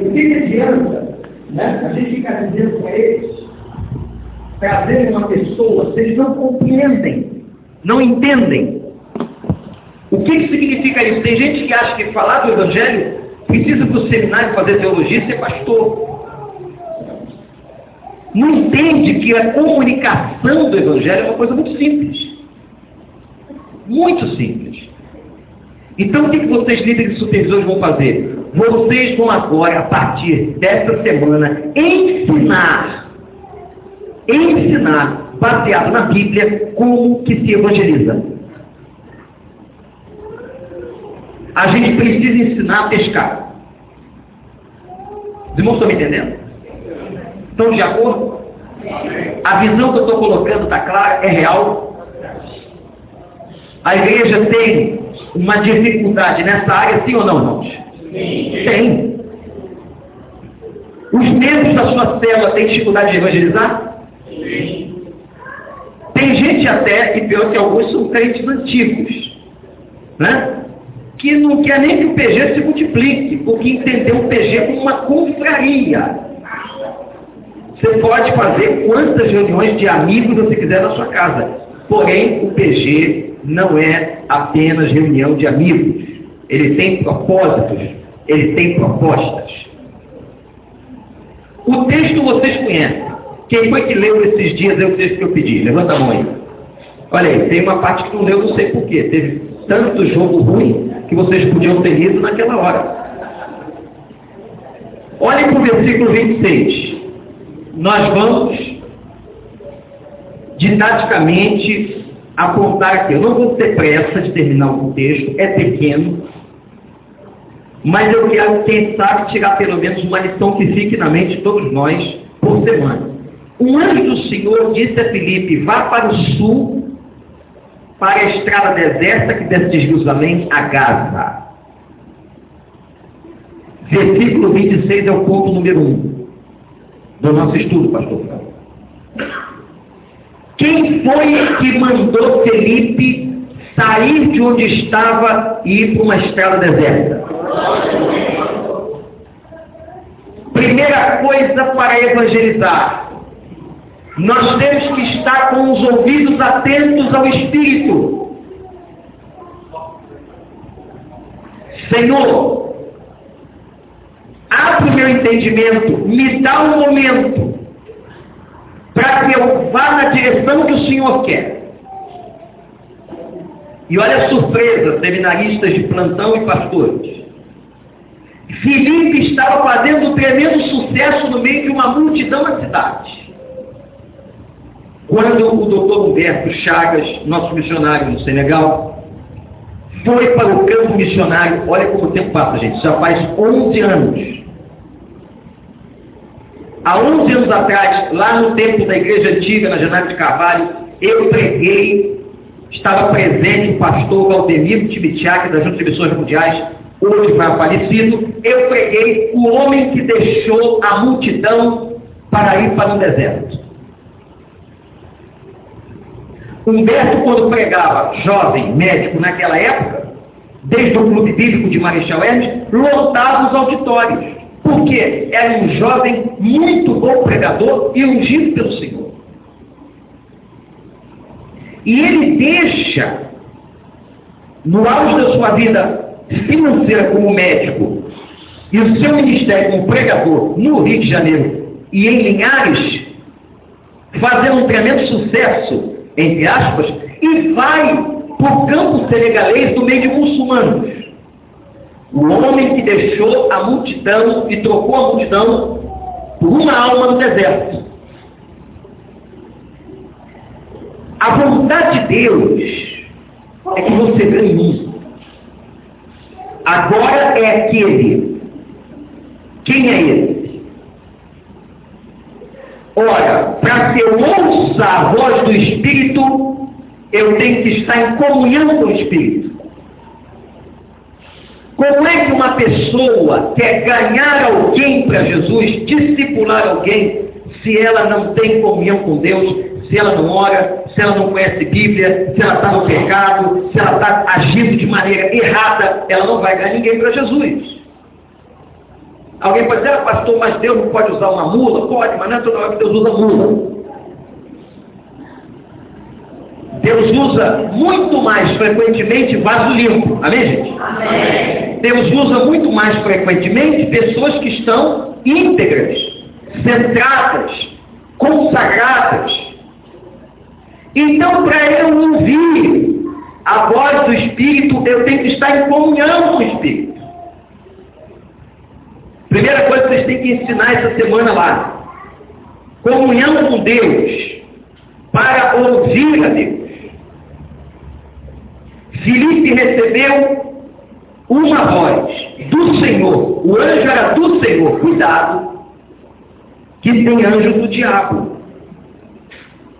O que, adianta né, a gente ficar dizendo para eles, trazer uma pessoa, se eles não compreendem, não entendem? O que, que significa isso? Tem gente que acha que falar do Evangelho precisa para o seminário fazer teologia e ser pastor. Não entende que a comunicação do Evangelho é uma coisa muito simples. Muito simples. Então o que vocês, líderes e supervisores, vão fazer? Vocês vão agora, a partir desta semana, ensinar, ensinar, baseado na Bíblia, como que se evangeliza. A gente precisa ensinar a pescar. Os irmãos estão me entendendo? Estão de acordo? A visão que eu estou colocando está clara? É real? A igreja tem uma dificuldade nessa área, sim ou não, irmãos? Tem. Os membros da sua célula têm dificuldade de evangelizar? Sim. Tem gente até, e pior que alguns são crentes antigos, né? que não quer nem que o PG se multiplique, porque entendeu o PG como uma confraria. Você pode fazer quantas reuniões de amigos você quiser na sua casa. Porém, o PG não é apenas reunião de amigos. Ele tem propósitos, ele tem propostas. O texto vocês conhecem. Quem foi que leu esses dias é o texto que eu pedi? Levanta a mão aí. Olha aí, tem uma parte que não leu, não sei porquê. Teve tanto jogo ruim que vocês podiam ter lido naquela hora. Olhem para o versículo 26 nós vamos didaticamente apontar aqui. Eu não vou ter pressa de terminar o texto, é pequeno, mas eu quero, quem sabe, tirar pelo menos uma lição que fique na mente de todos nós por semana. Um anjo do Senhor disse a Filipe, vá para o sul, para a estrada deserta que desce de Jerusalém a Gaza. Versículo 26 é o ponto número 1 do nosso estudo, pastor Quem foi que mandou Felipe sair de onde estava e ir para uma estrada deserta? Primeira coisa para evangelizar. Nós temos que estar com os ouvidos atentos ao Espírito. Senhor, abre o meu entendimento, me dá um momento para que eu vá na direção que o Senhor quer. E olha a surpresa, seminaristas de plantão e pastores. Filipe estava fazendo um tremendo sucesso no meio de uma multidão na cidade. Quando o doutor Humberto Chagas, nosso missionário no Senegal, foi para o campo missionário, olha como o tempo passa, gente, já faz 11 anos. Há 11 anos atrás, lá no tempo da igreja antiga, na Janela de Carvalho, eu preguei, estava presente o pastor Valdemiro Tibitiak, das Juntas de Missões Mundiais, hoje vai falecido, eu preguei o homem que deixou a multidão para ir para o deserto. Humberto, quando pregava, jovem, médico naquela época, desde o Clube Bíblico de Marechal Hermes, lotava os auditórios. Porque era um jovem muito bom pregador e ungido pelo Senhor. E ele deixa, no auge da sua vida financeira como médico, e o seu ministério como pregador no Rio de Janeiro e em Linhares, fazendo um tremendo sucesso, entre aspas, e vai para o campo senegalês do meio de muçulmanos. O homem que deixou a multidão e trocou a multidão por uma alma no deserto. A vontade de Deus é que você ganhe. Agora é aquele. Quem é ele? Ora, para que eu ouça a voz do Espírito, eu tenho que estar em comunhão com o Espírito. Como é que uma pessoa quer ganhar alguém para Jesus, discipular alguém, se ela não tem comunhão com Deus, se ela não ora, se ela não conhece Bíblia, se ela está no pecado, se ela está agindo de maneira errada, ela não vai ganhar ninguém para Jesus. Alguém pode dizer, ah, pastor, mas Deus não pode usar uma mula? Pode, mas não é toda hora que Deus usa mula. Deus usa muito mais frequentemente vaso limpo. Amém, gente? Amém. Deus usa muito mais frequentemente pessoas que estão íntegras, centradas, consagradas. Então, para eu ouvir a voz do Espírito, eu tenho que estar em comunhão com o Espírito. Primeira coisa que vocês têm que ensinar essa semana lá. Comunhão com Deus para ouvir a Deus. Filipe recebeu uma voz do Senhor. O anjo era do Senhor. Cuidado, que tem anjo do diabo.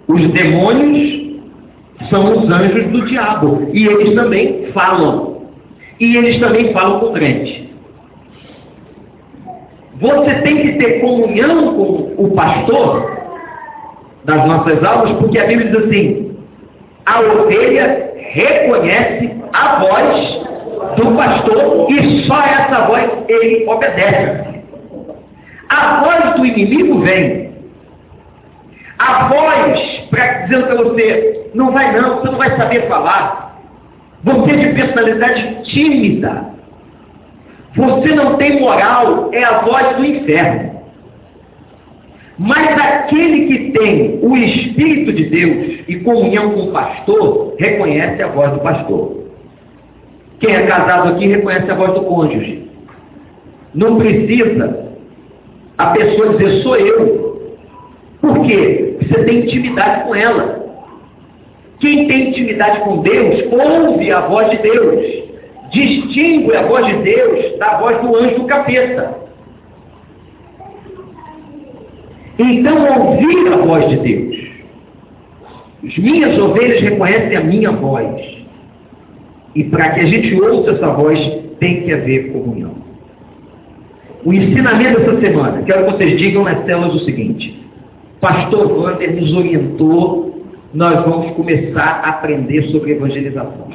Os demônios são os anjos do diabo. E eles também falam. E eles também falam com crente. Você tem que ter comunhão com o pastor das nossas aulas, porque a Bíblia diz assim: a ovelha reconhece a voz do pastor e só essa voz ele obedece. A voz do inimigo vem. A voz, para dizendo para você, não vai não, você não vai saber falar. Você é de personalidade tímida. Você não tem moral, é a voz do inferno. Mas aquele que tem o Espírito de Deus e comunhão com o pastor, reconhece a voz do pastor. Quem é casado aqui reconhece a voz do cônjuge. Não precisa a pessoa dizer sou eu. Por quê? Você tem intimidade com ela. Quem tem intimidade com Deus, ouve a voz de Deus. Distingue a voz de Deus da voz do anjo capeta. Então, ouvir a voz de Deus. As minhas ovelhas reconhecem a minha voz. E para que a gente ouça essa voz, tem que haver comunhão. O ensinamento dessa semana, quero que vocês digam nas telas o seguinte: Pastor Wander nos orientou, nós vamos começar a aprender sobre evangelização.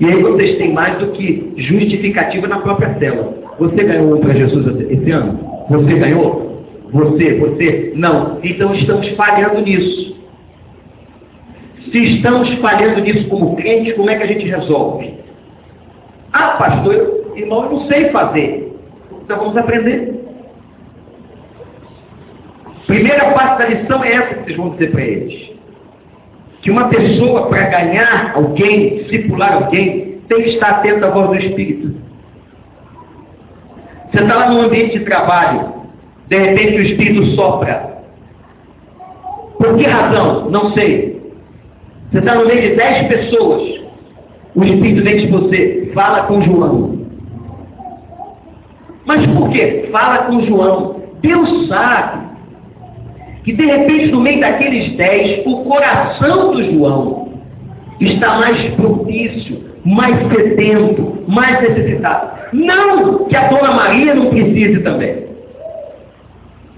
E aí vocês têm mais do que justificativa na própria cela. Você ganhou um para Jesus esse ano? Você ganhou? Você, você, não. Então estamos falhando nisso. Se estamos falhando nisso como crentes, como é que a gente resolve? Ah, pastor, irmão, eu não sei fazer. Então vamos aprender. Primeira parte da lição é essa que vocês vão dizer para eles. Que uma pessoa, para ganhar alguém, discipular alguém, tem que estar atento à voz do Espírito. Você está lá no ambiente de trabalho, de repente o Espírito sopra. Por que razão? Não sei. Você está no meio de dez pessoas. O Espírito vem de você. Fala com João. Mas por quê? Fala com João. Deus sabe que de repente no meio daqueles dez, o coração do João está mais propício, mais sedento, mais necessitado. Não que a Dona Maria não precise também.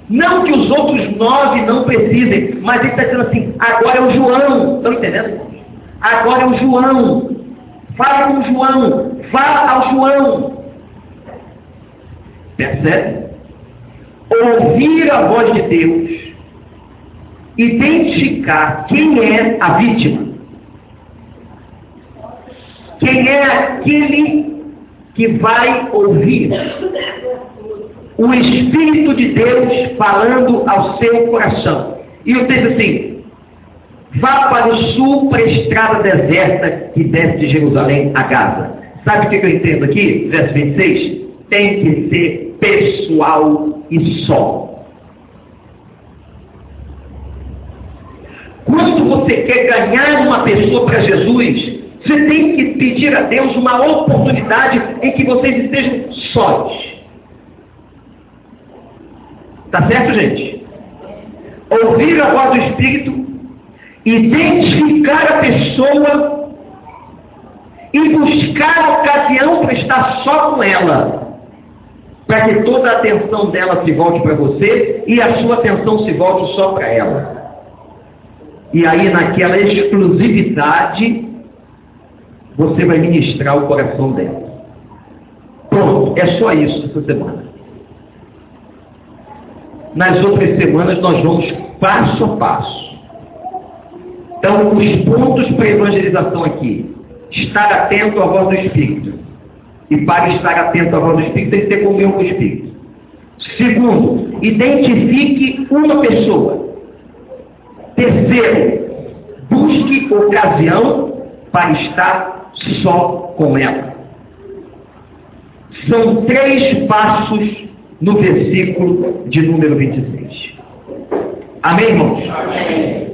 Não que os outros nove não precisem, mas ele está dizendo assim, agora é o João. Estão entendendo? Agora é o João. Fala com o João. Fala ao João. Percebe? Ouvir a voz de Deus. Identificar quem é a vítima. Quem é aquele que vai ouvir o Espírito de Deus falando ao seu coração. E o texto assim: vá para o sul, para a estrada deserta que desce de Jerusalém a Gaza. Sabe o que eu entendo aqui? Verso 26. Tem que ser pessoal e só. Quando você quer ganhar uma pessoa para Jesus, você tem que pedir a Deus uma oportunidade em que vocês estejam sós. Tá certo, gente? Ouvir a voz do Espírito, identificar a pessoa e buscar a ocasião para estar só com ela. Para que toda a atenção dela se volte para você e a sua atenção se volte só para ela. E aí, naquela exclusividade, você vai ministrar o coração dela. Pronto, é só isso essa semana. nas outras semanas nós vamos passo a passo. Então, os pontos para evangelização aqui. Estar atento à voz do Espírito. E para estar atento à voz do Espírito, tem que ter comunhão com o Espírito. Segundo, identifique uma pessoa. Terceiro, busque ocasião para estar só com ela. São três passos no versículo de número 26. Amém, irmãos? Amém.